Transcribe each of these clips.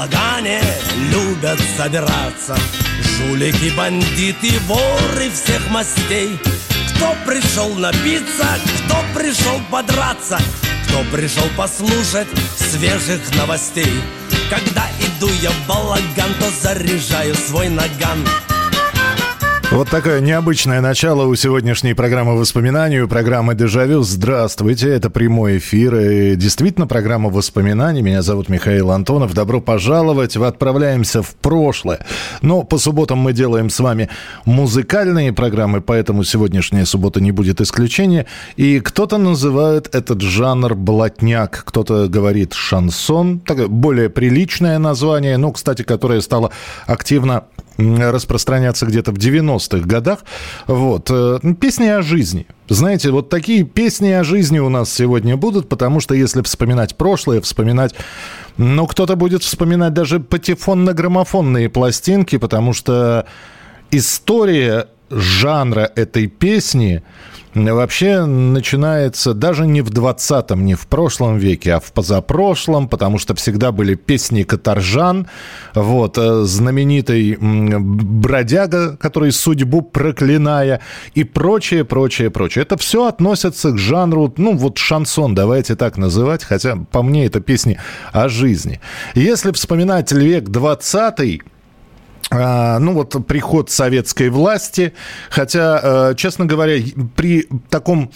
балагане любят собираться. Жулики, бандиты, воры всех мастей. Кто пришел напиться, кто пришел подраться. Кто пришел послушать свежих новостей. Когда иду я в балаган, то заряжаю свой наган Вот такое необычное начало у сегодняшней программы воспоминаний, у программы «Дежавю». Здравствуйте, это прямой эфир. И действительно, программа воспоминаний. Меня зовут Михаил Антонов. Добро пожаловать. Мы отправляемся в прошлое. Но по субботам мы делаем с вами музыкальные программы, поэтому сегодняшняя суббота не будет исключения. И кто-то называет этот жанр блатняк, кто-то говорит шансон. Такое более приличное название, ну, кстати, которое стало активно распространяться где-то в 90-х годах. Вот. э, Песни о жизни. Знаете, вот такие песни о жизни у нас сегодня будут, потому что если вспоминать прошлое, вспоминать... Ну, кто-то будет вспоминать даже патефонно-граммофонные пластинки, потому что история жанра этой песни вообще начинается даже не в 20-м, не в прошлом веке, а в позапрошлом, потому что всегда были песни каторжан, вот, э, знаменитый бродяга, который судьбу проклиная, и прочее, прочее, прочее. Это все относится к жанру, ну, вот шансон, давайте так называть, хотя по мне это песни о жизни. Если вспоминать век 20 а, ну вот приход советской власти, хотя, э, честно говоря, при таком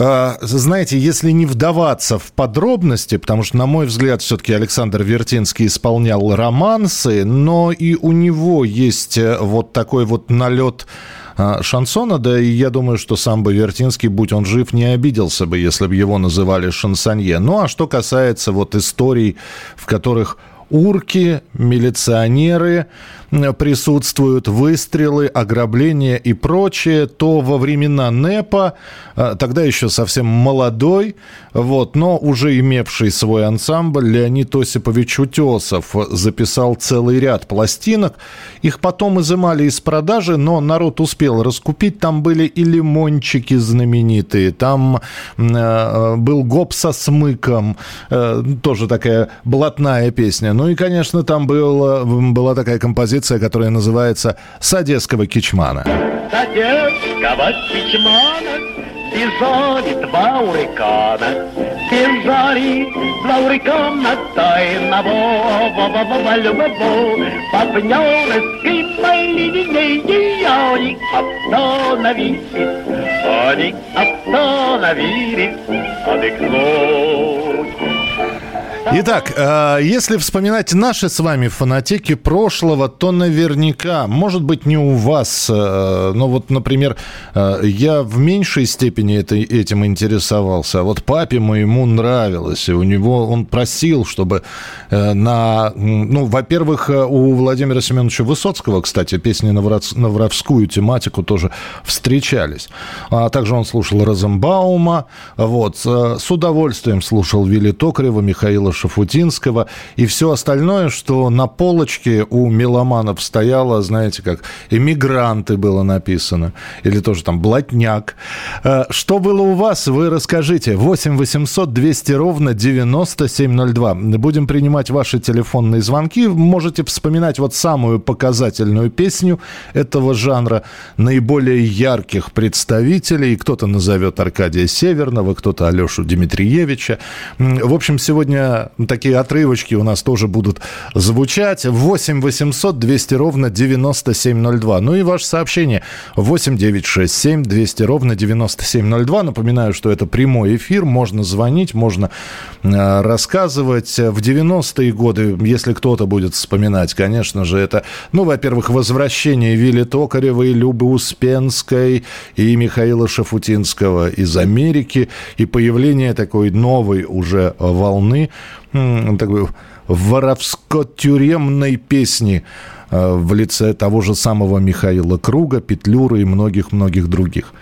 а, знаете, если не вдаваться в подробности, потому что, на мой взгляд, все-таки Александр Вертинский исполнял романсы, но и у него есть э, вот такой вот налет а, шансона, да и я думаю, что сам бы Вертинский, будь он жив, не обиделся бы, если бы его называли шансонье. Ну, а что касается вот историй, в которых урки, милиционеры присутствуют, выстрелы, ограбления и прочее, то во времена НЭПа, а, тогда еще совсем молодой, вот, но уже имевший свой ансамбль, Леонид Осипович Утесов записал целый ряд пластинок. Их потом изымали из продажи, но народ успел раскупить. Там были и лимончики знаменитые, там э, был гоп со смыком, э, тоже такая блатная песня. Ну и, конечно, там был, была такая композиция, которая называется «С одесского кичмана». С одесского кичмана бежали два урикана. Бежали два урикана тайного во-во-во-во-во-во. Партнерской моей линейки они остановились. Они остановились отдохнуть. Итак, э, если вспоминать наши с вами фанатеки прошлого, то наверняка, может быть, не у вас, э, но вот, например, э, я в меньшей степени это, этим интересовался, а вот папе моему нравилось, и у него, он просил, чтобы на, ну, во-первых, у Владимира Семеновича Высоцкого, кстати, песни на, воровскую тематику тоже встречались, а также он слушал Розенбаума, вот, с удовольствием слушал Вилли Токарева, Михаила Шафутинского и все остальное, что на полочке у меломанов стояло, знаете, как «Эмигранты» было написано, или тоже там «Блатняк». Э, Что было у вас, вы расскажите. 8 800 200 ровно 9702. Будем принимать ваши телефонные звонки. Можете вспоминать вот самую показательную песню этого жанра, наиболее ярких представителей. Кто-то назовет Аркадия Северного, кто-то Алешу Дмитриевича. В общем, сегодня такие отрывочки у нас тоже будут звучать. 8 800 200 ровно 9702. Ну и ваше сообщение 8 967 200 ровно 9702. Напоминаю, что это прямой эфир. Можно звонить, можно э, рассказывать. В 90-е годы, если кто-то будет вспоминать, конечно же, это, ну, во-первых, возвращение Вилли Токаревой, Любы Успенской и Михаила Шафутинского из Америки и появление такой новой уже волны такой воровско-тюремной песни э, в лице того же самого Михаила Круга, Петлюры и многих-многих других.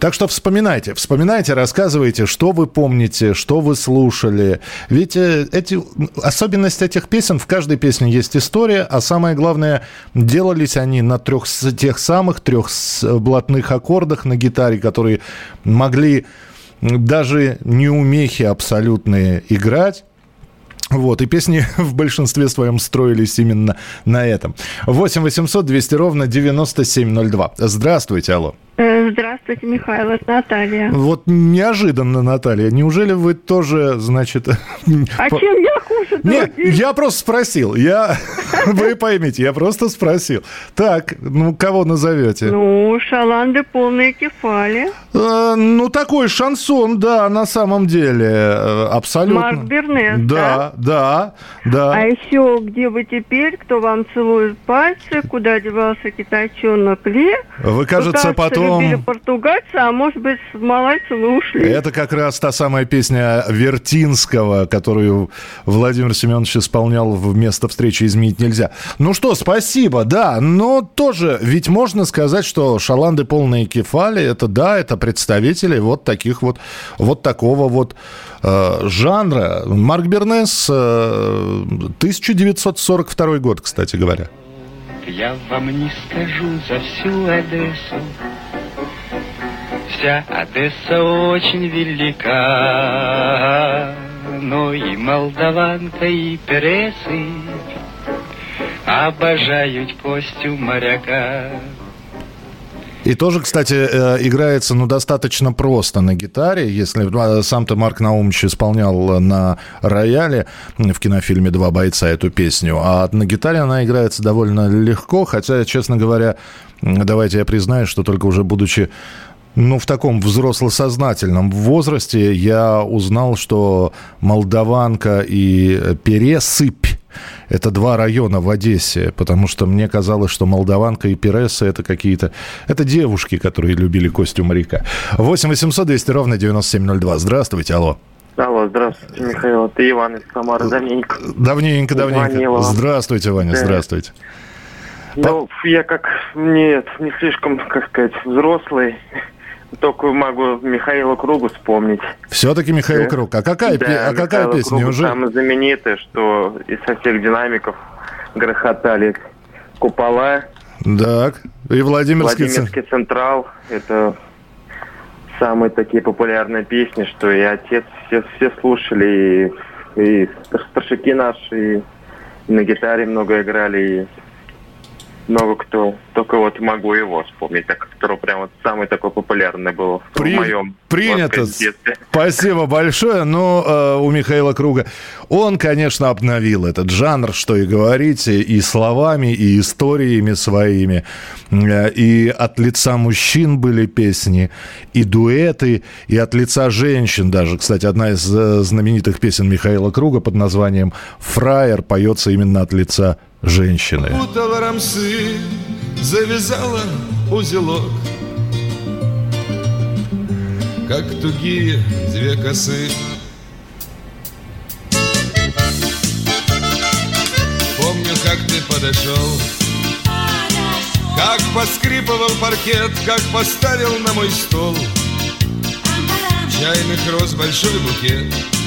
Так что вспоминайте, вспоминайте, рассказывайте, что вы помните, что вы слушали. Ведь э, эти, особенность этих песен, в каждой песне есть история, а самое главное, делались они на трех, тех самых трех блатных аккордах на гитаре, которые могли даже неумехи абсолютные играть. Вот, и песни в большинстве своем строились именно на этом. 8 800 200 ровно 9702. Здравствуйте, алло. Э, здравствуйте, Михаил, это Наталья. Вот неожиданно, Наталья. Неужели вы тоже, значит... А чем я хуже Нет, я просто спросил. Я... Вы поймите, я просто спросил. Так, ну, кого назовете? Ну, шаланды полные кефали. Э, ну, такой шансон, да, на самом деле. Э, абсолютно. Марк Бернес, да? Да, да, А еще «Где вы теперь?», «Кто вам целует пальцы?», «Куда девался китайчонок Ле?». Вы, кажется, потом... любили португальцы, а может быть, в малайцы вы ушли. Это как раз та самая песня Вертинского, которую Владимир Семенович исполнял вместо встречи «Изменить нельзя». Ну что, спасибо, да, но тоже, ведь можно сказать, что шаланды полные кефали, это да, это представители вот таких вот, вот такого вот э, жанра. Марк Бернес, э, 1942 год, кстати говоря. Я вам не скажу за всю Одессу, Вся Одесса очень велика, но и молдаванка, и пересы обожают Костю моряка. И тоже, кстати, э, играется, ну, достаточно просто на гитаре. Если а, сам-то Марк Наумович исполнял на рояле в кинофильме «Два бойца» эту песню, а на гитаре она играется довольно легко, хотя, честно говоря, давайте я признаюсь, что только уже будучи ну, в таком взросло-сознательном возрасте я узнал, что Молдаванка и Пересыпь – это два района в Одессе, потому что мне казалось, что Молдаванка и Пересы – это какие-то… Это девушки, которые любили Костю моряка. 8 800 200 ровно 9702. Здравствуйте, алло. Алло, здравствуйте, Михаил. Это Иван из Самары. Давненько. Давненько, давненько. Звонила. Здравствуйте, Ваня, Да. здравствуйте. Ну, я как нет, не слишком, как сказать, взрослый. Только могу Михаила Кругу вспомнить. Все-таки Михаил Да. Круг. А какая, Да, а какая Михаила песня? Круга Уже... Самая знаменитая, что из со всех динамиков грохотали купола. Так. И Владимирский... Владимирский Централ. Это самые такие популярные песни, что и отец все, все слушали, и, и старшики наши, и на гитаре много играли, и много кто. Только вот могу его вспомнить, так который прям вот самый такой популярный был При- в моем Принято. Спасибо большое. Но э, у Михаила Круга он, конечно, обновил этот жанр, что и говорить, и- и словами, и историями своими. Э, И от лица мужчин были песни, и дуэты, и от лица женщин даже. Кстати, одна из э, знаменитых песен Михаила Круга под названием «Фраер» поется именно от лица женщины. Путала рамсы, завязала узелок. Как тугие две косы. Помню, как ты подошел. Как поскрипывал паркет, как поставил на мой стол. Чайных роз большой букет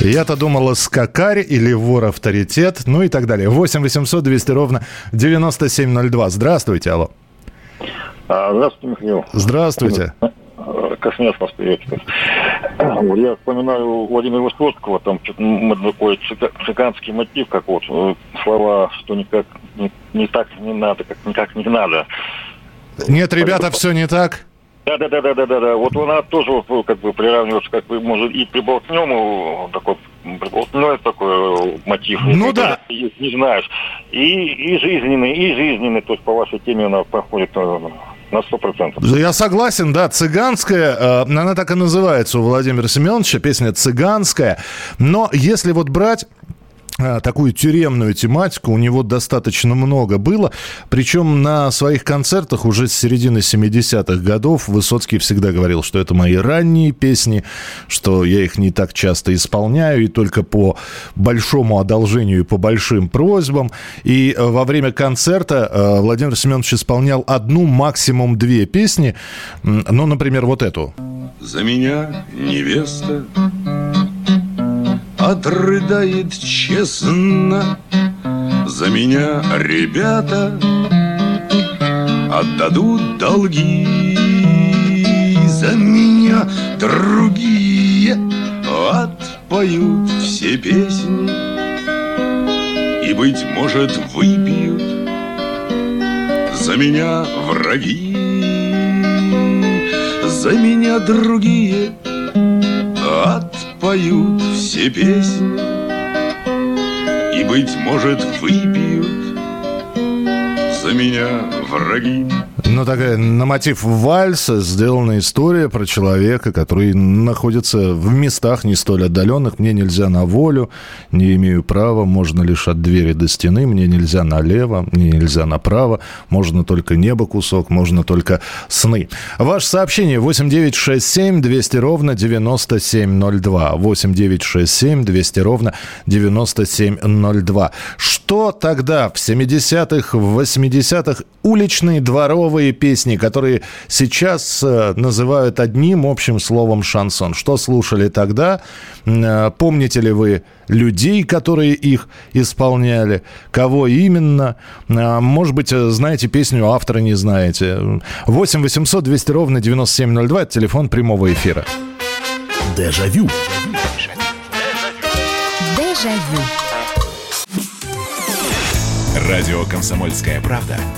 Я-то думала, скакарь или вор авторитет, ну и так далее. 8 800 200 ровно 9702. Здравствуйте, алло. А, Здравствуйте, Михаил. Здравствуйте. Космец вас приветствует. Я вспоминаю Владимира Высоцкого, там такой цыга- цыганский мотив, как вот э, слова, что никак не, не так не надо, как никак не надо. Нет, ребята, все не так. Да, да, да, да, да, да, да. Вот она тоже вот, ну, как бы приравнивается, как бы, может, и приболтнему такой приболтной такой э, мотив. Ну да. ты Не знаешь. И, и жизненный, и жизненный, то есть по вашей теме она проходит э, на сто процентов. Я согласен, да, цыганская, э, она так и называется у Владимира Семеновича, песня цыганская. Но если вот брать такую тюремную тематику. У него достаточно много было. Причем на своих концертах уже с середины 70-х годов Высоцкий всегда говорил, что это мои ранние песни, что я их не так часто исполняю, и только по большому одолжению и по большим просьбам. И э, во время концерта э, Владимир Семенович исполнял одну, максимум две песни. Ну, например, вот эту. За меня невеста отрыдает честно За меня ребята. Отдадут долги За меня другие. Отпоют все песни И, быть может, выпьют За меня враги За меня другие отпоют все песни И, быть может, выпьют за меня враги. Ну, такая на мотив вальса сделана история про человека, который находится в местах не столь отдаленных. Мне нельзя на волю, не имею права, можно лишь от двери до стены, мне нельзя налево, мне нельзя направо, можно только небо кусок, можно только сны. Ваше сообщение 8967 200 ровно 9702. 8967 200 ровно 9702. Что тогда в 70-х, в 80-х уличные дворовые песни, которые сейчас э, называют одним общим словом шансон. Что слушали тогда? Э, помните ли вы людей, которые их исполняли? Кого именно? Э, может быть, знаете песню, автора не знаете. 8 800 200 ровно 9702 – это телефон прямого эфира. Дежавю. Дежавю. Радио «Комсомольская правда» –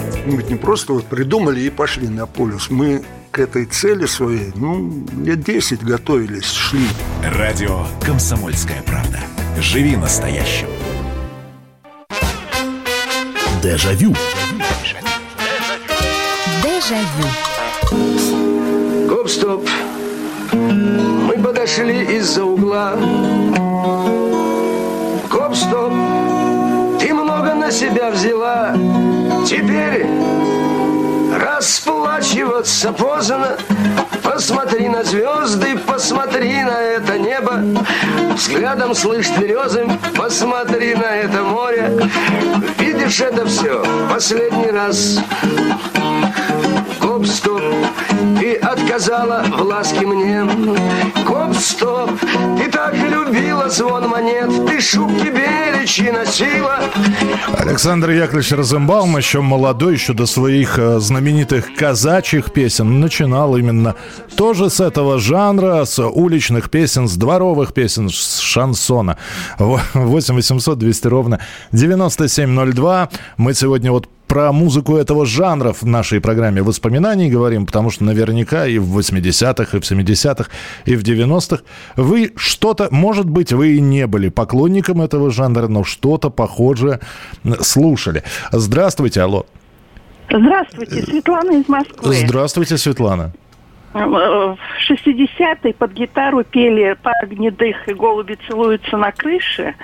Мы ведь не просто вот придумали и пошли на полюс. Мы к этой цели своей, ну, лет 10 готовились, шли. Радио «Комсомольская правда». Живи настоящим. Дежавю. Дежавю. Гоп-стоп. Мы подошли из-за угла. Себя взяла. Теперь расплачиваться поздно. Посмотри на звезды, посмотри на это небо. Взглядом слышь березы, посмотри на это море. Видишь это все последний раз Гоп-стоп, ты отказала в ласке мне Гоп-стоп, ты так любила звон монет Ты шубки беличьи носила Александр Яковлевич Розенбаум, еще молодой, еще до своих э, знаменитых казачьих песен, начинал именно тоже с этого жанра, с уличных песен, с дворовых песен, с шансона. 8 800 200 ровно 9702. Мы сегодня вот про музыку этого жанра в нашей программе воспоминаний говорим, потому что наверняка и в 80-х, и в 70-х, и в 90-х вы что-то, может быть, вы и не были поклонником этого жанра, но что-то похожее слушали. Здравствуйте, алло. Здравствуйте, Светлана из Москвы. Здравствуйте, Светлана. В 60-е под гитару пели «Пара гнедых» и «Голуби целуются на крыше».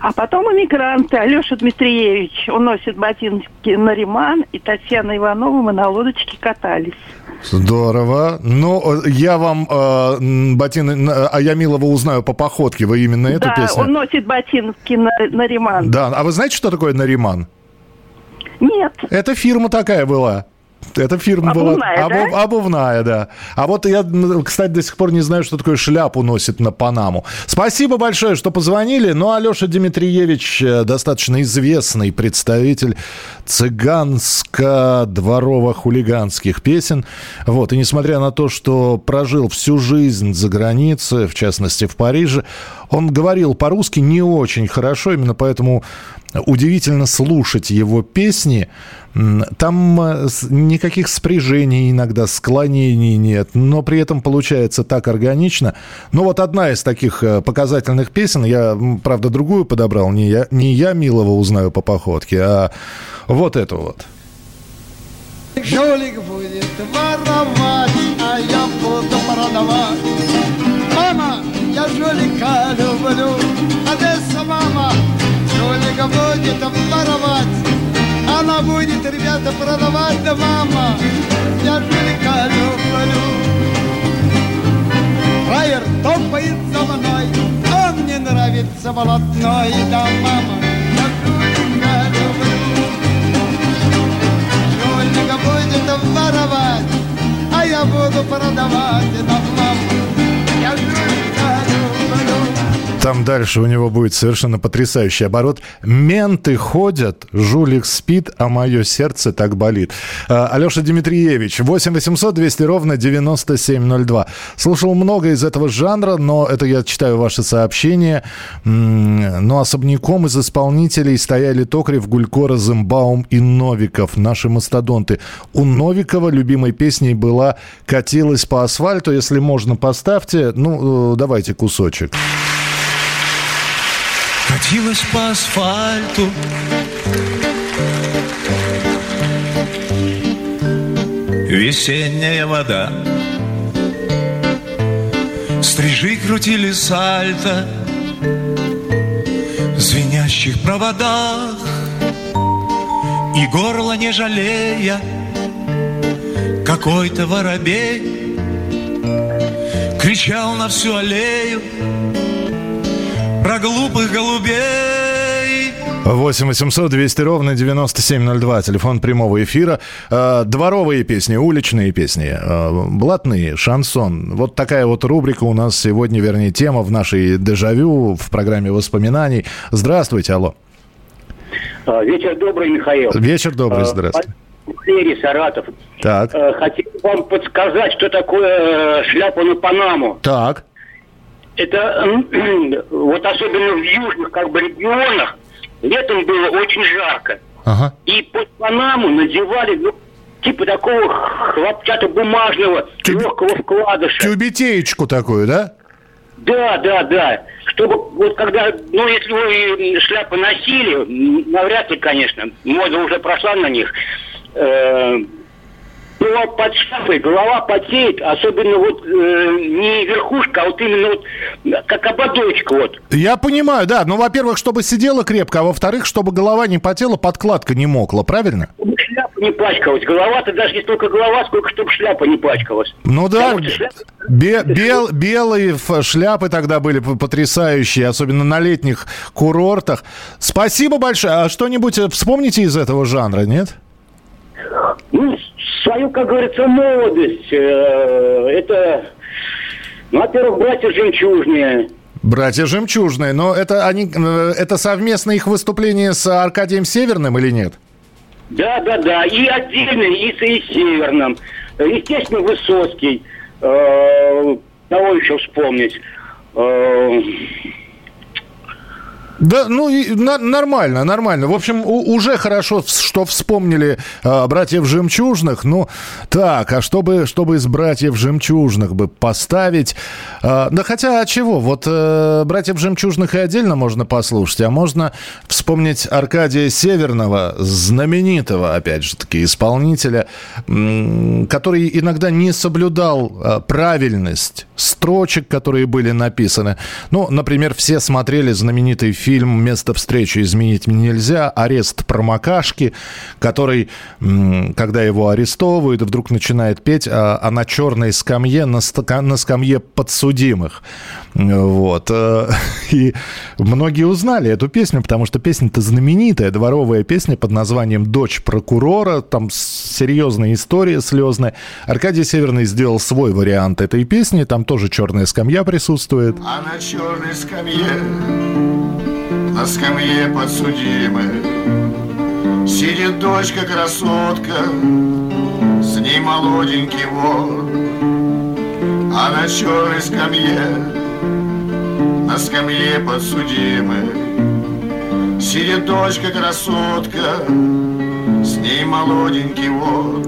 А потом эмигранты. Алеша Дмитриевич уносит ботинки на Риман, и Татьяна Иванова мы на лодочке катались. Здорово. Ну, я вам э, ботины а я Милова узнаю по походке. Вы именно эту да, песню? он носит ботинки на, на Риман. Да, а вы знаете, что такое Нариман? Нет. Это фирма такая была. Эта фирма была... Обувная, Обу- да? Обувная, да. А вот я, кстати, до сих пор не знаю, что такое шляпу носит на Панаму. Спасибо большое, что позвонили. Ну, Алеша Дмитриевич, э, достаточно известный представитель цыганско-дворово-хулиганских песен. Вот. И несмотря на то, что прожил всю жизнь за границей, в частности, в Париже, он говорил по-русски не очень хорошо, именно поэтому удивительно слушать его песни. Там э, никаких спряжений иногда, склонений нет, но при этом получается так органично. Ну вот одна из таких э, показательных песен, я, правда, другую подобрал, не я, не я милого узнаю по походке, а вот эту вот. Жулик будет воровать, а я буду продавать. Мама, я жулика люблю, жулика будет воровать. Она будет, ребята, продавать, да мама, я жулика люблю. Фраер топает за мной, он мне нравится болотной, да мама, я жулика люблю. Жулика будет воровать, а я буду продавать, да мама, Там дальше у него будет совершенно потрясающий оборот. Менты ходят, жулик спит, а мое сердце так болит. А, Алеша Дмитриевич, 8 800 200 ровно 9702. Слушал много из этого жанра, но это я читаю ваши сообщения. Но особняком из исполнителей стояли Токарев, Гулько, Розенбаум и Новиков, наши мастодонты. У Новикова любимой песней была «Катилась по асфальту». Если можно, поставьте. Ну, э, давайте кусочек. Катилась по асфальту. Весенняя вода. Стрижи крутили сальто В звенящих проводах. И горло не жалея Какой-то воробей Кричал на всю аллею Про глупых голубей 8 800 200 ровно 9702. Телефон прямого эфира. Э, Дворовые песни, уличные песни, э, блатные, шансон. Вот такая вот рубрика у нас сегодня, вернее, тема в нашей «Дежавю» в программе воспоминаний. Здравствуйте, алло. А, Вечер добрый, Михаил. Вечер добрый, А, здравствуйте. Валерий Саратов. Так, Хотел вам подсказать, что такое э, шляпа на Панаму. так. Это вот особенно в южных как бы регионах летом было очень жарко. Ага. И под Панаму надевали ну, типа такого хлопчатобумажного легкого вкладыша. Тюбетеечку такую, да? Да, да, да. Чтобы вот когда, ну, если вы шляпы носили, навряд ли, конечно, мода уже прошла на них. Э, было под шляпой, голова потеет, особенно вот э, не верхушка, а вот именно вот как ободочка вот. Я понимаю, да. Ну, во-первых, чтобы сидела крепко, а во-вторых, чтобы голова не потела, подкладка не мокла, правильно? Чтобы шляпа не пачкалась. Голова-то даже не столько голова, сколько чтобы шляпа не пачкалась. Ну да, шляпа- бе- бел- белые шляпы тогда были потрясающие, особенно на летних курортах. Спасибо большое. А что-нибудь э, вспомните из этого жанра, нет? Ну, свою, как говорится, молодость. э, это, ну, во-первых, братья жемчужные. Братья Жемчужные, но это они, э, это совместное их выступление с Аркадием Северным или нет? Да, да, да. И отдельно, и с и Северным. Естественно, Высоцкий. Э, Кого еще вспомнить? Э, Да, ну и на- нормально, нормально. В общем, уже хорошо, что вспомнили а, братьев жемчужных. Ну, так, а чтобы, чтобы из братьев жемчужных бы поставить. а, да хотя, а чего? Вот э, братьев жемчужных и отдельно можно послушать, а можно вспомнить Аркадия Северного, знаменитого, опять же таки, исполнителя, м, который иногда не соблюдал а, правильность строчек, которые были написаны. Ну, например, все смотрели знаменитый фильм фильм «Место встречи изменить нельзя», арест промокашки, который, когда его арестовывают, вдруг начинает петь, а, а на черной скамье, на, ста- на скамье подсудимых. Вот. э, И многие узнали эту песню, потому что песня-то знаменитая, дворовая песня под названием «Дочь прокурора». Там серьезная история слезная. Аркадий Северный сделал свой вариант этой песни. Там тоже черная скамья присутствует. А на черной скамье, на скамье подсудимых Сидит дочка красотка, с ней молоденький вор. А на черной скамье, на скамье подсудимых Сидит дочка красотка, с ней молоденький вор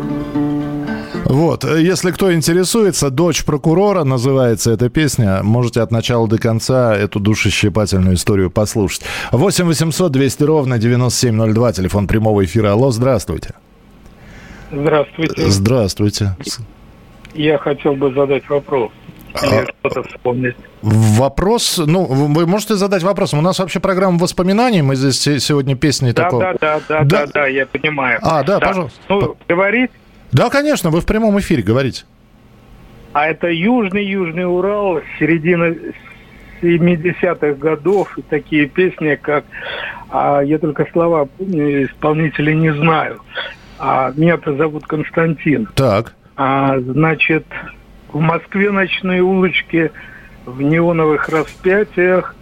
Вот, если кто интересуется, «Дочь прокурора» называется эта песня. Можете от начала до конца эту душещипательную историю послушать. 8 800 200 ровно 9702, телефон прямого эфира. Алло, здравствуйте. Здравствуйте. Здравствуйте. Я хотел бы задать вопрос. Или что-то вспомнить. Вопрос, ну, вы можете задать вопрос. У нас вообще программа воспоминаний, мы здесь се- сегодня песни Да, такого... да, да, да, да, да, я понимаю. А, да, пожалуйста. Ну, говорить, Да, конечно, вы в прямом эфире говорите. а это Южный-Южный Урал, середина 70-х годов, и такие песни, как, а, я только слова помню, исполнителей не знаю. А, меня-то зовут Константин. Так. А, значит, в Москве ночные улочки в неоновых распятиях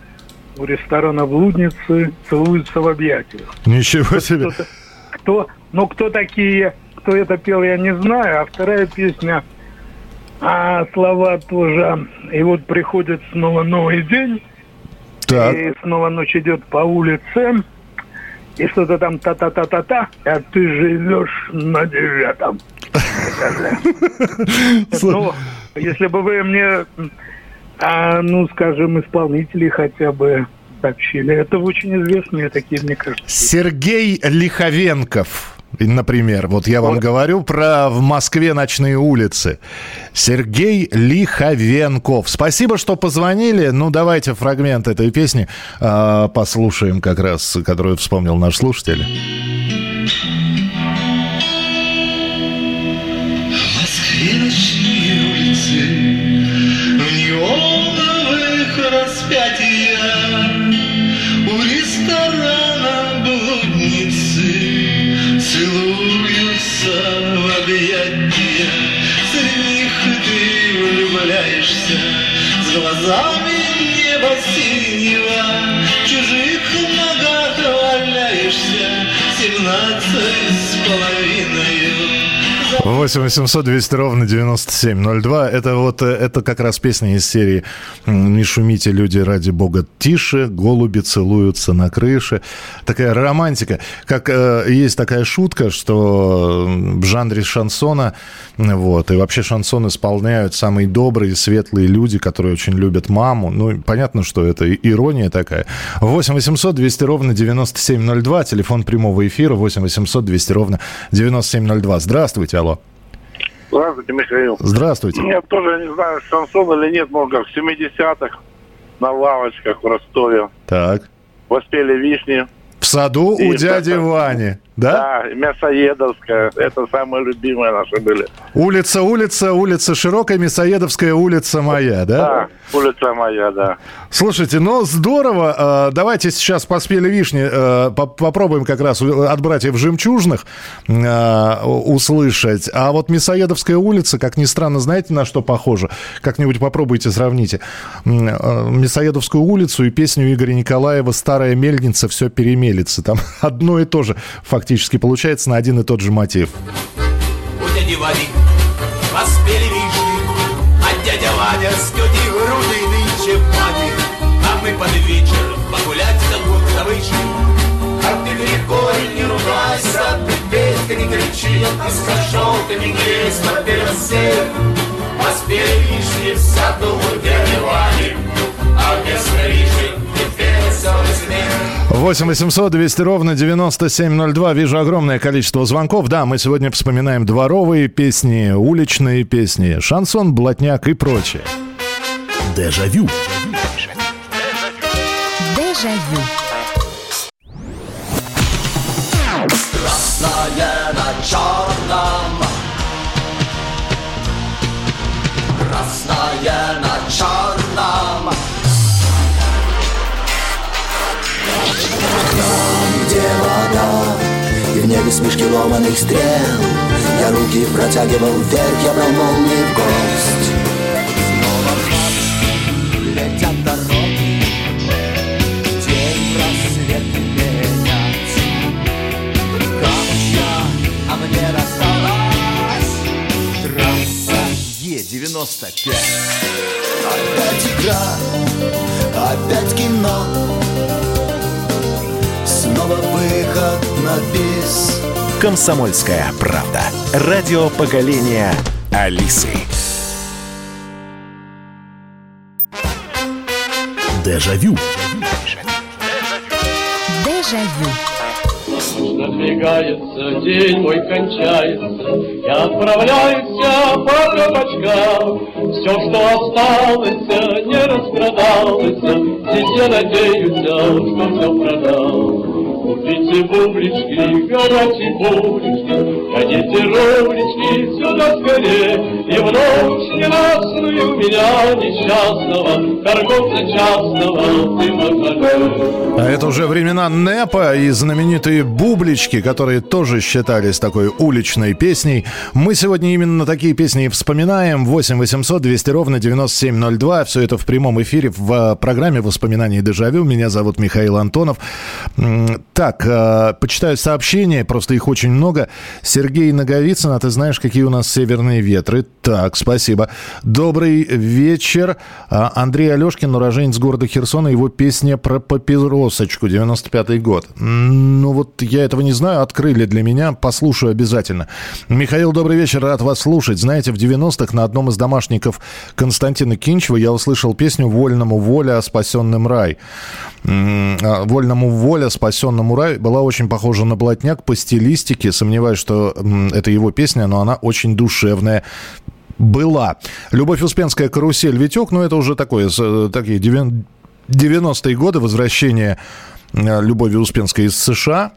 у ресторана «Блудницы» целуются в объятиях. Ничего себе. Кто-то- Кто, ну, кто такие, кто это пел, я не знаю. А вторая песня, а слова тоже. И вот приходит снова новый день, Так. и снова ночь идет по улице, и что-то там та-та-та-та-та, а ты живешь на девятом. Ну, если бы вы мне, а, ну, скажем, исполнителей хотя бы сообщили. Это очень известные такие, мне кажется. Сергей Лиховенков. Например, вот я вам говорю про в Москве ночные улицы. Сергей Лиховенков. Спасибо, что позвонили. Ну, давайте фрагмент этой песни э, послушаем как раз, которую вспомнил наш слушатель. Москве ночные улицы, в неоновых распятиях, влюбляешься с глазами неба синего, чужих ногах валяешься, семнадцать с половиной. 8 800 200 ровно 9702. Это вот, э, это как раз песня из серии «Не шумите, люди, ради бога, тише, голуби целуются на крыше». Такая романтика. Как э, есть такая шутка, что в жанре шансона, вот, и вообще шансон исполняют самые добрые, светлые люди, которые очень любят маму. Ну, понятно, что это ирония такая. 8 800 200 ровно 9702, телефон прямого эфира 8 800 200 ровно 9702. Здравствуйте, алло. Здравствуйте, Михаил. Здравствуйте. Я тоже не знаю, шансон или нет, много в 70-х на лавочках в Ростове. Так. Воспели вишни. В саду у И дяди это- Вани, да? Да, мясоедовская. Это самые любимые наши были. Улица, улица, улица широкая, Мясоедовская улица моя, да? Да, улица моя, да. Слушайте, ну здорово. Э, Давайте сейчас поспели вишни. по- Попробуем как раз от братьев жемчужных у- услышать. А вот Мясоедовская улица, как ни странно, знаете, на что похоже? Как-нибудь попробуйте, сравните. Мясоедовскую улицу и песню Игоря Николаева «Старая мельница, все перемелится». Там одно и то же фактически получается на один и тот же мотив. Поспели вишни, а в бане. А мы под. А вместо вишни. 8 800 200 ровно 9702. Вижу огромное количество звонков. Да, мы сегодня вспоминаем дворовые песни, уличные песни, шансон, блатняк и прочее. Дежавю. Дежавю. Красное на черном. Красное на черном. Провода И в небе смешки ломаных стрел. Я руки протягивал вверх, я брал молнии в гость. Снова в ночь летят дороги День в рассвет менять Камня, а Е-95 Опять игра, опять кино Снова выход на бис Комсомольская правда. Радио поколения Алисы. Дежавю. Дежавю. Надвигается, день мой кончается, Я отправляюсь по кабачкам. Все, что осталось, не распродалось, Здесь я надеюсь, что все продал. Купите бублички, горячие бублички, Ходите, рублички, сюда скорее, И в ночь ненастную меня несчастного, Торговца частного, ты. А это уже времена НЭПа и знаменитые бублички, которые тоже считались такой уличной песней. Мы сегодня именно такие песни и вспоминаем. 8 800 200 ровно 9702. Все это в прямом эфире в э, программе «Воспоминаний Дежавю». Меня зовут Михаил Антонов. Так, э, почитаю сообщения, просто их очень много. Сергей Наговицын, а ты знаешь, какие у нас северные ветры? Так, спасибо. Добрый вечер. А, Андрей Алешкин, уроженец города Херсона, его песня про папиросочку, 95-й год. Ну вот я этого не знаю, открыли для меня, послушаю обязательно. Михаил, добрый вечер, рад вас слушать. Знаете, в 90-х на одном из домашников Константина Кинчева я услышал песню «Вольному воля, а спасенным рай». А, «Вольному воля, спасенному рай» была очень похожа на «Блатняк» по стилистике. Сомневаюсь, что это его песня, но она очень душевная была. Любовь Успенская, карусель, Витек, ну это уже такое, э, такие девян- 90-е годы, возвращение э, Любови Успенской из США.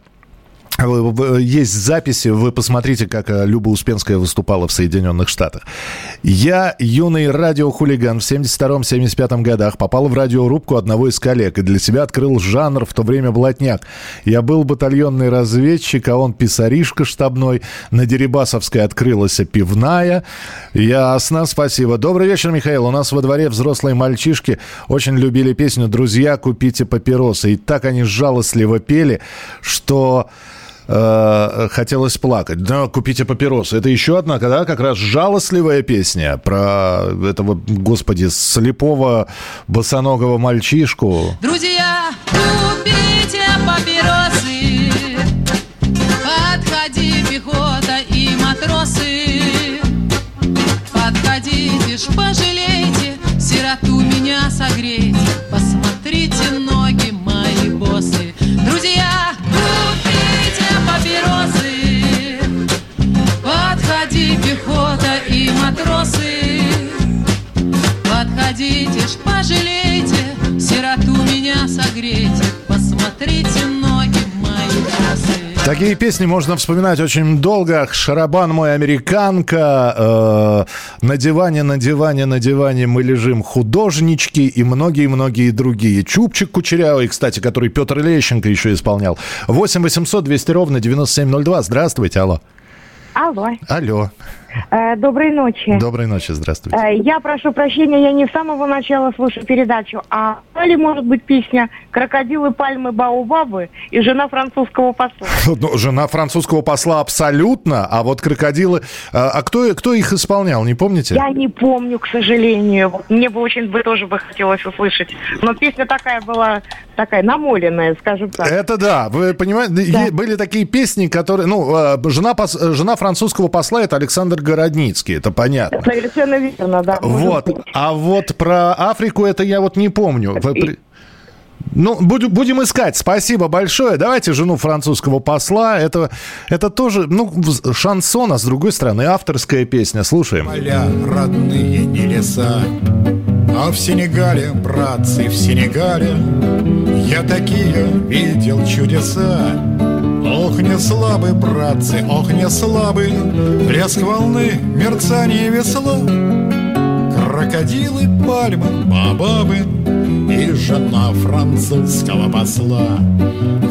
Э, Есть записи, вы посмотрите, как э, Люба Успенская выступала в Соединенных Штатах. Я, юный радиохулиган, в 72-75 годах попал в радиорубку одного из коллег и для себя открыл жанр в то время блатняк. Я был батальонный разведчик, а он писаришка штабной. На Дерибасовской открылась пивная. Ясно, спасибо. Добрый вечер, Михаил. У нас во дворе взрослые мальчишки очень любили песню «Друзья, купите папиросы». И так они жалостливо пели, что э, хотелось плакать. Да, купите папиросы. Это еще одна, да, как раз жалостливая песня про этого, господи, слепого босоногого мальчишку. Друзья, купите папиросы, подходи пехота и матросы, подходите ж, пожалейте, сироту меня согрейте, Такие песни можно вспоминать очень долго. Шарабан мой, американка, э, на диване, на диване, на диване мы лежим, художнички и многие-многие другие. Чупчик Кучерявый, кстати, который Петр Лещенко еще исполнял. 8 800 200 ровно 9702. Здравствуйте, алло. Алло. Алло. Э, доброй ночи. Доброй ночи, здравствуйте. Э, я прошу прощения, я не с самого начала слушаю передачу, а или может быть песня «Крокодилы, пальмы, баобабы» и «Жена французского посла». Ну, жена французского посла абсолютно, а вот крокодилы... А, а кто, кто их исполнял, не помните? Я не помню, к сожалению. Мне бы очень бы тоже бы хотелось услышать. Но песня такая была, такая намоленная, скажем так. Это да, вы понимаете, е- были такие песни, которые, ну, э, жена, пос- жена французского посла это Александр Городницкий, это понятно. Совершенно верно, да. Вот, а вот про Африку это я вот не помню. Вы при- Ну, будем, будем искать. Спасибо большое. Давайте жену французского посла. Это, это тоже, ну, шансон, а с другой стороны, авторская песня. Слушаем. Поля родные не леса А в Сенегале, братцы, в Сенегале Я такие видел чудеса. Ох, не слабы, братцы, ох, не слабы Плеск волны, мерцание весла. Крокодилы, пальмы, бабабы И жена французского посла.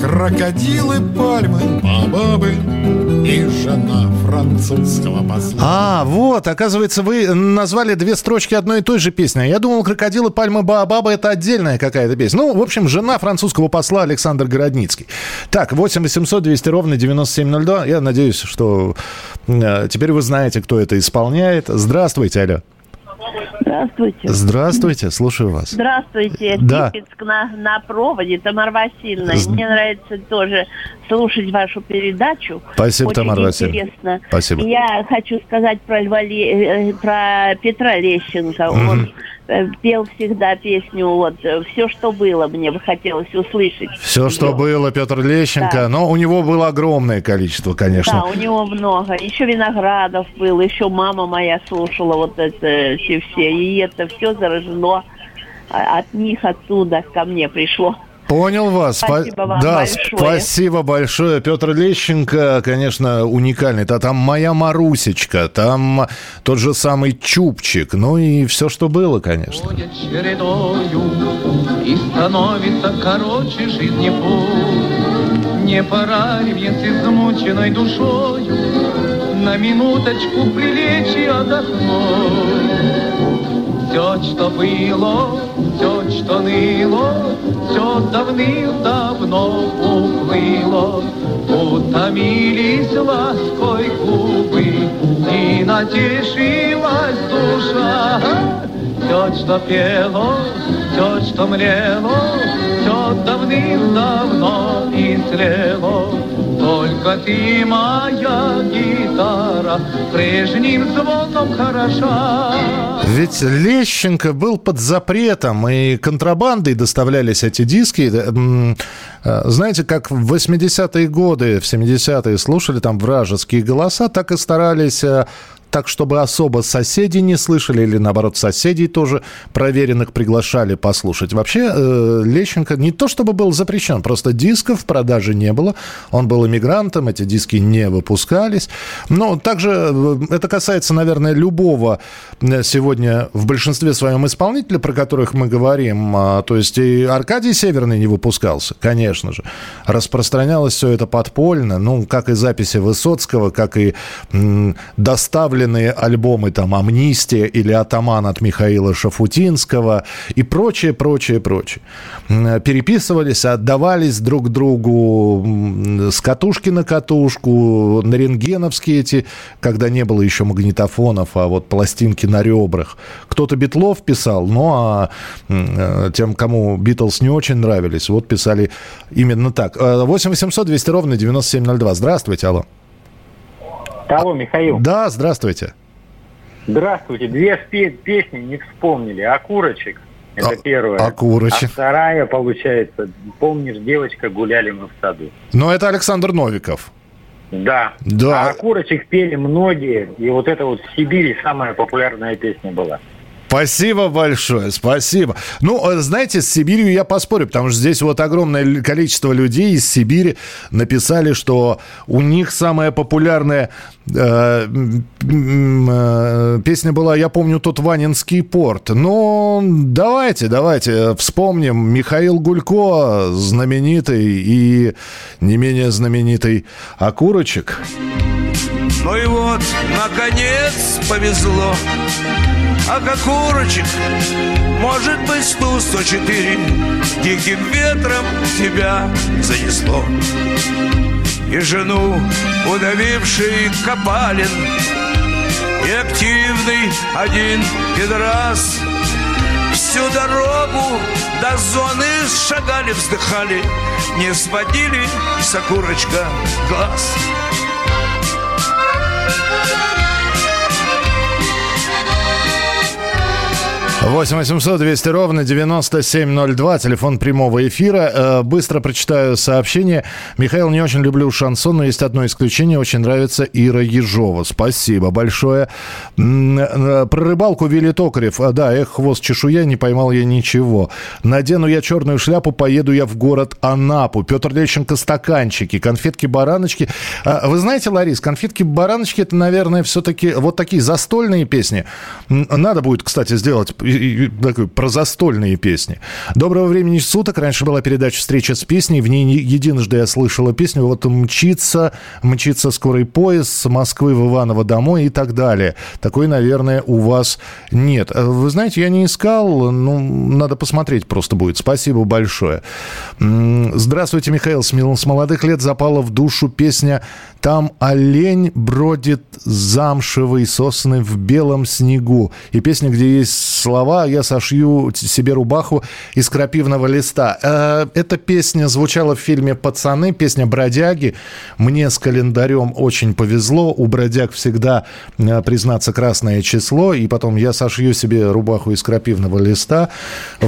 Крокодилы, пальмы, бабабы И жена французского посла А, вот, оказывается, вы назвали две строчки одной и той же песни. Я думал, крокодилы, пальмы, баобабы это отдельная какая-то песня. Ну, в общем, жена французского посла Александр Городницкий. Так, 8 800 200 ровно 9702. Я надеюсь, что э, теперь вы знаете, кто это исполняет. Здравствуйте, алло. Здравствуйте. Здравствуйте, слушаю вас. Здравствуйте. Да. Липецк на, на проводе. Тамара Васильевна. З- Мне нравится тоже слушать вашу передачу. Спасибо, Очень Тамара Васильевна. интересно. Спасибо. Я хочу сказать про, Льва Ле- э, про Петра Лещенко. Он э, пел всегда песню вот «Все, что было» мне бы хотелось услышать. Все, что было, Петр Лещенко. Да. Но у него было огромное количество, конечно. Да, у него много. Еще Виноградов был, еще мама моя слушала вот это все, все. И это все заражено а, от них оттуда ко мне пришло. Понял вас. Спа- Спасибо вам да, большое. спасибо большое. Петр Лещенко, конечно, уникальный. Та- Там моя Марусечка, там тот же самый Чупчик. Ну и все, что было, конечно. чередою И становится короче жизни путь Не пора с измученной душою На минуточку прилечь и отдохнуть Все, что было, все, что ныло Все давным-давно уплыло Утомились лаской губы И натешилась душа все, что пело, все, что млело, все давным-давно истлело. Только ты, моя гитара, прежним звоном хороша. Ведь Лещенко был под запретом, и контрабандой доставлялись эти диски. Э, э, Знаете, как в 80-е годы, в 70-е слушали там вражеские голоса, так и старались э, так, чтобы особо соседи не слышали, или наоборот, соседей тоже проверенных приглашали послушать. Вообще, э, Лещенко не то чтобы был запрещен, просто дисков в продаже не было. Он был иммигрантом, эти диски не выпускались. Но также э, это касается, наверное, любого э, сегодня в большинстве своем исполнителя, про которых мы говорим. А, То есть и Аркадий Северный не выпускался, конечно же. Распространялось все это подпольно, ну, как и записи Высоцкого, как и м, доставленные альбомы там «Амнистия» или «Атаман» от Михаила Шафутинского и прочее, прочее, прочее. Переписывались, отдавались друг другу с катушки на катушку, на рентгеновские эти, когда не было еще магнитофонов, а вот пластинки на ребрах. Кто-то Битлов писал, ну а э, тем, кому Битлз не очень нравились, вот писали именно так. Э, 8 800 200 ровно 9702. Здравствуйте, алло. Алло, Михаил. Да, здравствуйте. Здравствуйте. Две песни не вспомнили. «Окурочек» — это А- первая. «Окурочек». А вторая, получается, «Помнишь, девочка, гуляли мы в саду». Но это Александр Новиков. Да. Да. А «Окурочек» пели многие, и вот это вот в Сибири самая популярная песня была. Спасибо большое, спасибо. Ну, э, знаете, с Сибирью я поспорю, потому что здесь вот огромное количество людей из Сибири написали, что у них самая популярная э, э, песня была, я помню, тот Ванинский порт. Ну, давайте, давайте вспомним. Михаил Гулько, знаменитый и не менее знаменитый Окурочек. Ну и вот, наконец, повезло А как урочек, может быть, Ту-104 Диким ветром тебя занесло. И жену, удавивший Копалин И активный один пидорас Всю дорогу до зоны шагали, вздыхали. Не сводили с окурочка глаз 8 800 200 ровно 9702, телефон прямого эфира. Э, Быстро прочитаю сообщение. Михаил, не очень люблю шансон, но есть одно исключение. Очень нравится Ира Ежова. Спасибо большое. Э, Про рыбалку Вилли Токарев. А, Да, эх, хвост чешуя, не поймал я ничего. Надену я черную шляпу, поеду я в город Анапу. Петр Лещенко стаканчики, конфетки-бараночки. А, Вы знаете, Ларис, конфетки-бараночки это, наверное, все-таки вот такие застольные песни. Надо будет, кстати, сделать и- и- такой про застольные песни. Доброго времени суток. Раньше была передача «Встреча с песней». В ней не единожды я слышала песню. Вот мчится, мчится скорый поезд с Москвы в Иваново домой и так далее. Такой, наверное, у вас нет. Вы знаете, я не искал. Ну, надо посмотреть просто будет. Спасибо большое. Здравствуйте, Михаил. С молодых лет запала в душу песня «Там олень бродит замшевый сосны в белом снегу». И песня, где есть слова «Я сошью себе рубаху из крапивного листа». Э, Эта песня звучала в фильме «Пацаны», песня «Бродяги». Мне с календарем очень повезло. У бродяг всегда, э, признаться, красное число. И потом «Я сошью себе рубаху из крапивного листа». Э-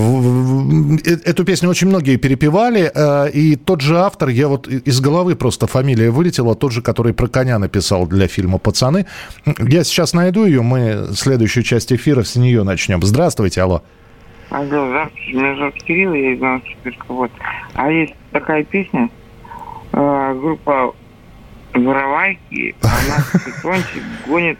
Эту песню очень многие перепевали. И тот же автор, я вот из головы просто фамилия вылетела, тот же, который про коня написал для фильма «Пацаны». Я сейчас найду ее, мы следующую часть эфира с нее начнем. Здравствуйте, алло. Алло, здравствуйте, меня зовут Кирилл, я из Новосибирска, вот. А есть такая песня, э, группа Воровайки, она гонит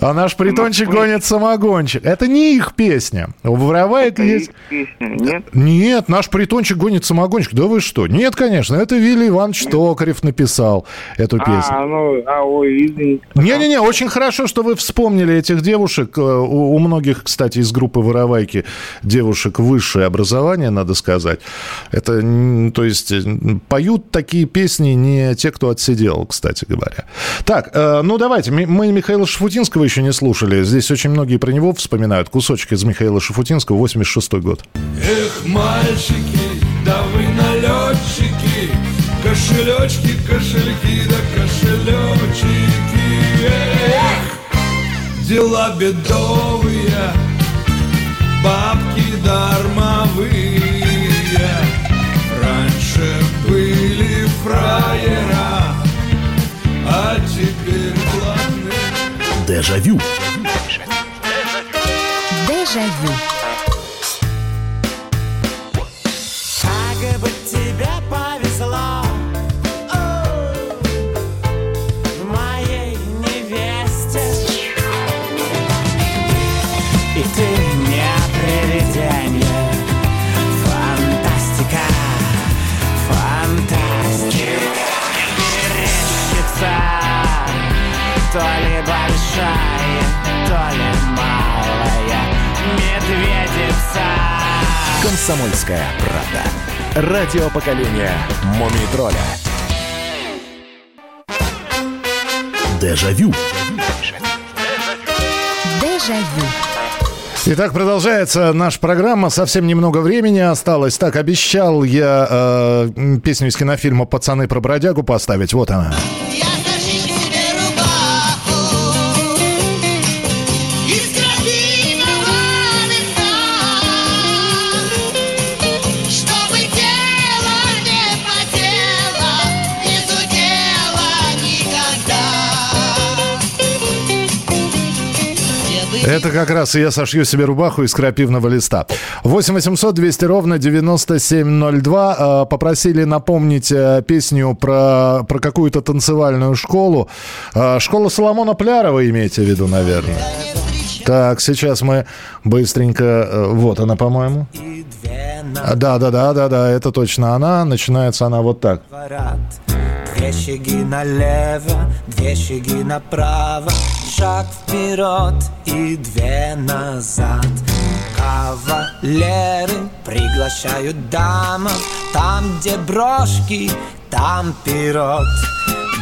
А наш притончик гонит самогончик. Это не их песня. У Вороваек есть... песню, нет? Нет, наш притончик гонит самогончик. Да вы что? Нет, конечно. Это Вилли Иванович Токарев написал эту песню. А, ну, а, ой, извините. Не-не-не, очень хорошо, что вы вспомнили этих девушек. Э, У, у многих, кстати, из группы «Воровайки» девушек высшее образование, надо сказать. Это, то есть, э, поют такие песни не те, кто отсидел, кстати говоря. Так, э, ну давайте, мы Михаила Шафутинского еще не слушали. Здесь очень многие про него вспоминают. Кусочек из Михаила Шафутинского, 86 год. Эх, мальчики, да вы налетчики, Кошелечки, кошельки, да кошелечки. Эх, дела бедовые, бабки дармовые. Раньше были фраера, а. Дежавю. Дежавю. Большая, то ли малая Медведица Комсомольская правда. Радио поколения Мумий тролля. Дежавю. Дежавю. Итак, продолжается наша программа. Совсем немного времени осталось. Так, обещал я э, песню из кинофильма «Пацаны про бродягу» поставить. Вот она. Чтобы Это как раз и я сошью себе рубаху из крапивного листа. 8 800 200 ровно 9702. Э, Попросили напомнить э, песню про, про какую-то танцевальную школу. Э, Школа Соломона Плярова имеете в виду, наверное. Так, сейчас мы быстренько... э, Вот она, по-моему. Да, да, да, да, да, это точно она. Начинается она вот так. Две шаги налево, две шаги направо, шаг вперед и две назад. Кавалеры приглашают дамов, там, где брошки, там вперед.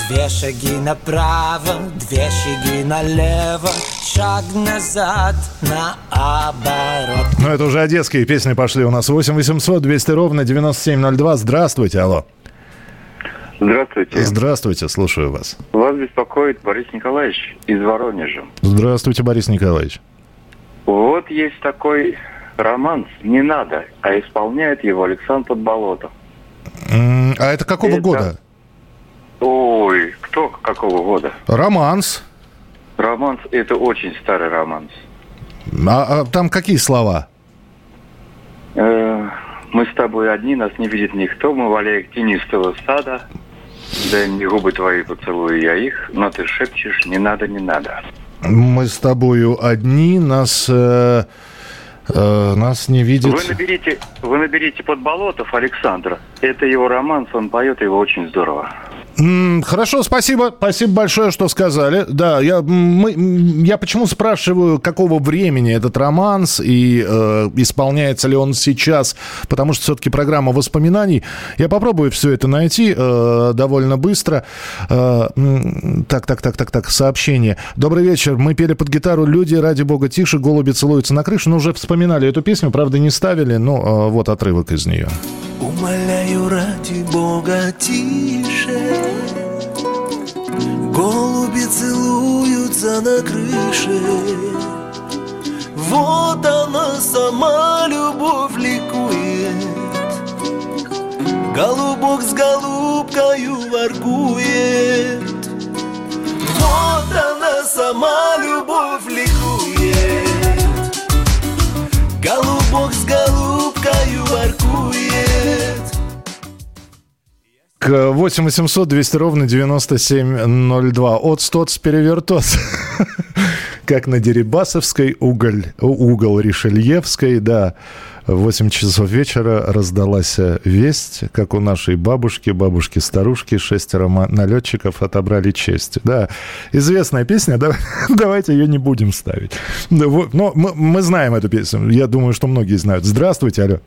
Две шаги направо, две шаги налево, шаг назад, наоборот. Ну, это уже одесские песни пошли у нас. 8 800 200 ровно 9702. Здравствуйте, алло. Здравствуйте. Здравствуйте, слушаю вас. Вас беспокоит Борис Николаевич из Воронежа. Здравствуйте, Борис Николаевич. Вот есть такой романс не надо, а исполняет его Александр Подболотов. А это какого Это- года? Ой, кто какого года? Романс. Романс – это очень старый романс. А, а там какие слова? Э, мы с тобой одни, нас не видит никто, мы в аллеях тенистого сада. Да не губы твои поцелую я их, но ты шепчешь «не надо, не надо». Мы с тобою одни, нас, э, э, нас не видит... Вы наберите, вы наберите Подболотов Александра. Это его романс, он поет его очень здорово. Хорошо, спасибо. Спасибо большое, что сказали. Да, я, мы, я почему спрашиваю, какого времени этот романс и э, исполняется ли он сейчас, потому что все-таки программа воспоминаний. Я попробую все это найти э, довольно быстро. Э, так, так, так, так, так, сообщение. Добрый вечер. Мы пели под гитару «Люди, ради бога, тише, голуби целуются на крыше». Ну, уже вспоминали эту песню, правда, не ставили, но э, вот отрывок из нее. Умоляю ради Бога тише. Голуби целуются на крыше. Вот она сама любовь ликует. Голубок с голубкою воркует. Вот она сама любовь ликует. Голубок с голубкою воркует К 8 800 200 ровно 9702. От стоц перевертос. Как на Дерибасовской, уголь, угол Ришельевской, да. В 8 часов вечера раздалась весть, как у нашей бабушки, бабушки-старушки, шестеро налетчиков отобрали честь. Да, известная песня, да, давайте ее не будем ставить. Вот, Но мы, мы знаем эту песню, я думаю, что многие знают. Здравствуйте, алло.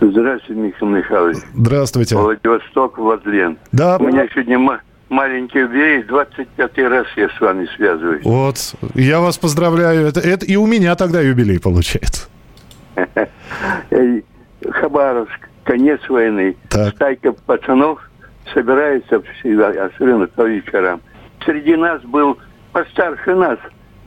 Здравствуйте, Михаил Михайлович. Здравствуйте. Владивосток, Владлен. Да. У меня сегодня ма- маленький юбилей, 25 раз я с вами связываюсь. Вот, я вас поздравляю. Это, это и у меня тогда юбилей получается. Хабаровск, конец войны. Стайка пацанов собирается всегда, особенно по вечерам. Среди нас был постарше нас,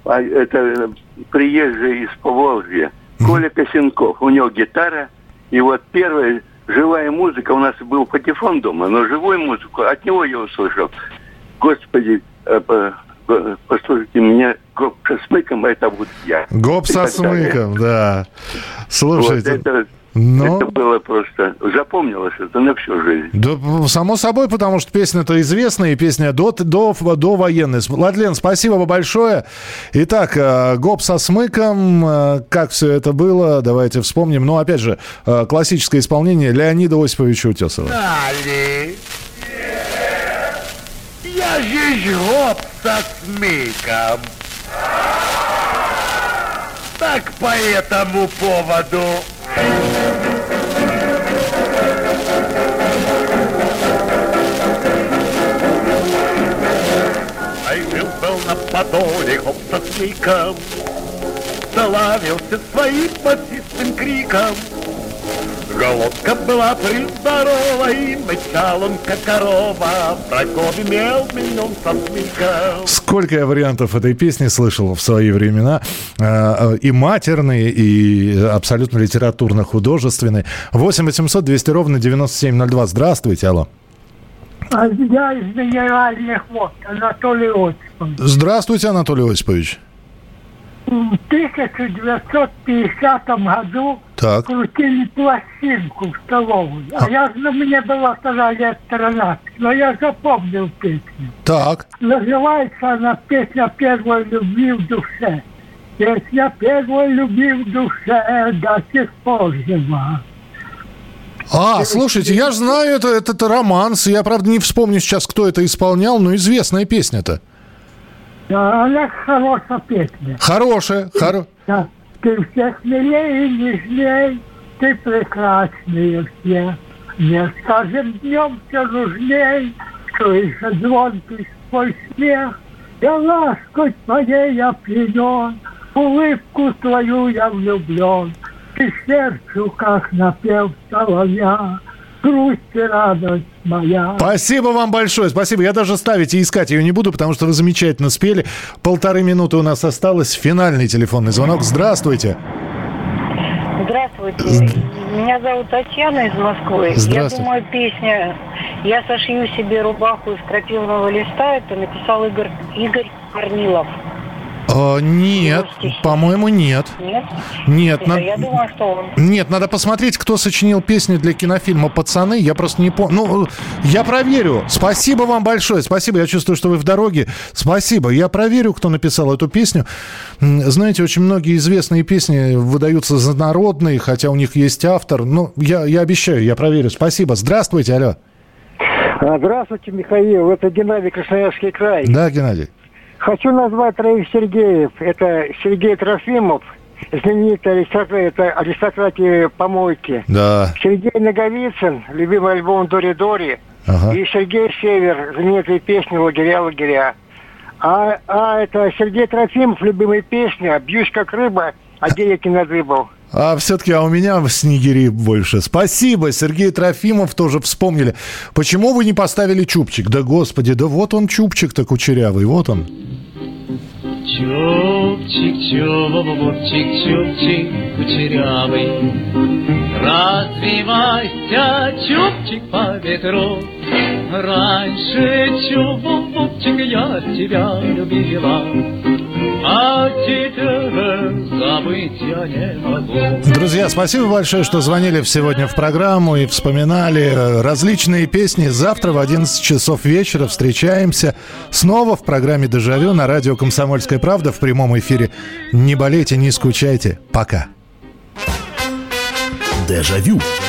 а это приезжий из Поволжья, Коля Косенков. У него гитара, и вот первая живая музыка, у нас был патефон дома, но живую музыку, от него я услышал. Господи, э, по- по- послушайте меня, гоп со смыком, это вот я. Гоп со далее. смыком, да. Слушайте, Вот это, ну- это было просто... Запомнилось это на всю жизнь. да, само собой, потому что песня-то известная, и песня до, до, до военной. Владлен, спасибо вам большое. Итак, э, гоп со смыком, э, как все это было, давайте вспомним. Ну, опять же, э, классическое исполнение Леонида Осиповича Утесова. Дали. Я здесь гоп со смыком. Так по этому поводу. Со смыком. Славился своим басистым криком. Головка была приздорова, и мычал он, как корова. Врагов имел днем со смыком. Сколько я вариантов этой песни слышал в свои времена. Э, э, И матерные, и абсолютно литературно-художественные. 8 800 200 ровно 9702. Здравствуйте, алло. А Я из минеральных вод, Анатолий Осипович. Здравствуйте, Анатолий Осипович. В 1950 году Так. крутили пластинку в столовую. А, я, ну, мне было тогда лет 13, но я запомнил песню. Так. Называется она «Песня первой любви в душе». Песня первой любви в душе до сих пор жива. А, слушайте, я же знаю, это, это, это романс. Я, правда, не вспомню сейчас, кто это исполнял, но известная песня-то. Да, она хорошая песня. Хорошая, хоро... Да. Ты всех милее и нежней, ты прекраснее всех. Мне с каждым днем все нужней, слыша звонкий свой смех. Я лаской твоей опьянен, улыбку твою я влюблен. Ты сердцу, как напев соловья, грусть и радость моя. Спасибо вам большое, спасибо. Я даже ставить и искать ее не буду, потому что вы замечательно спели. Полторы минуты у нас осталось. Финальный телефонный звонок. Здравствуйте. Здравствуйте. Меня зовут Татьяна из Москвы. Здравствуйте. Я думаю, песня «Я сошью себе рубаху из крапивного листа» это написал Игорь, Игорь Корнилов. А, нет, по-моему, нет. Нет? Нет, Это на- Я думаю, что он. Нет, надо посмотреть, кто сочинил песни для кинофильма «Пацаны». Я просто не помню. Ну, я проверю. Спасибо вам большое. Спасибо. Я чувствую, что вы в дороге. Спасибо. Я проверю, кто написал эту песню. Знаете, очень многие известные песни выдаются за народные, хотя у них есть автор. Ну, я, я обещаю, я проверю. Спасибо. Здравствуйте, алло. А, Здравствуйте, Михаил. Это Геннадий Красноярский край. Да, Геннадий. Хочу назвать троих Сергеев. Это Сергей Трофимов, знаменитый аристократ, это аристократии помойки. Да. Сергей Наговицын, любимый альбом Дори Дори. Ага. И Сергей Север, знаменитые песни Лагеря Лагеря. А, а это Сергей Трофимов, любимая песня «Бьюсь как рыба, а денег не надыбал». А все-таки, а у меня в снегири больше. Спасибо, Сергей Трофимов тоже вспомнили. Почему вы не поставили чубчик? Да господи, да вот он чубчик-то кучерявый, вот он. Чубчик, чубчик, чубчик кучерявый, Развивайся, чубчик, по ветру. Раньше, чубчик, я тебя любила, Друзья, спасибо большое, что звонили сегодня в программу и вспоминали э, различные песни. Завтра в 11 часов вечера встречаемся снова в программе «Дежавю» на радио «Комсомольская правда» в прямом эфире. Не болейте, не скучайте. Пока. Дежавю. Дежавю.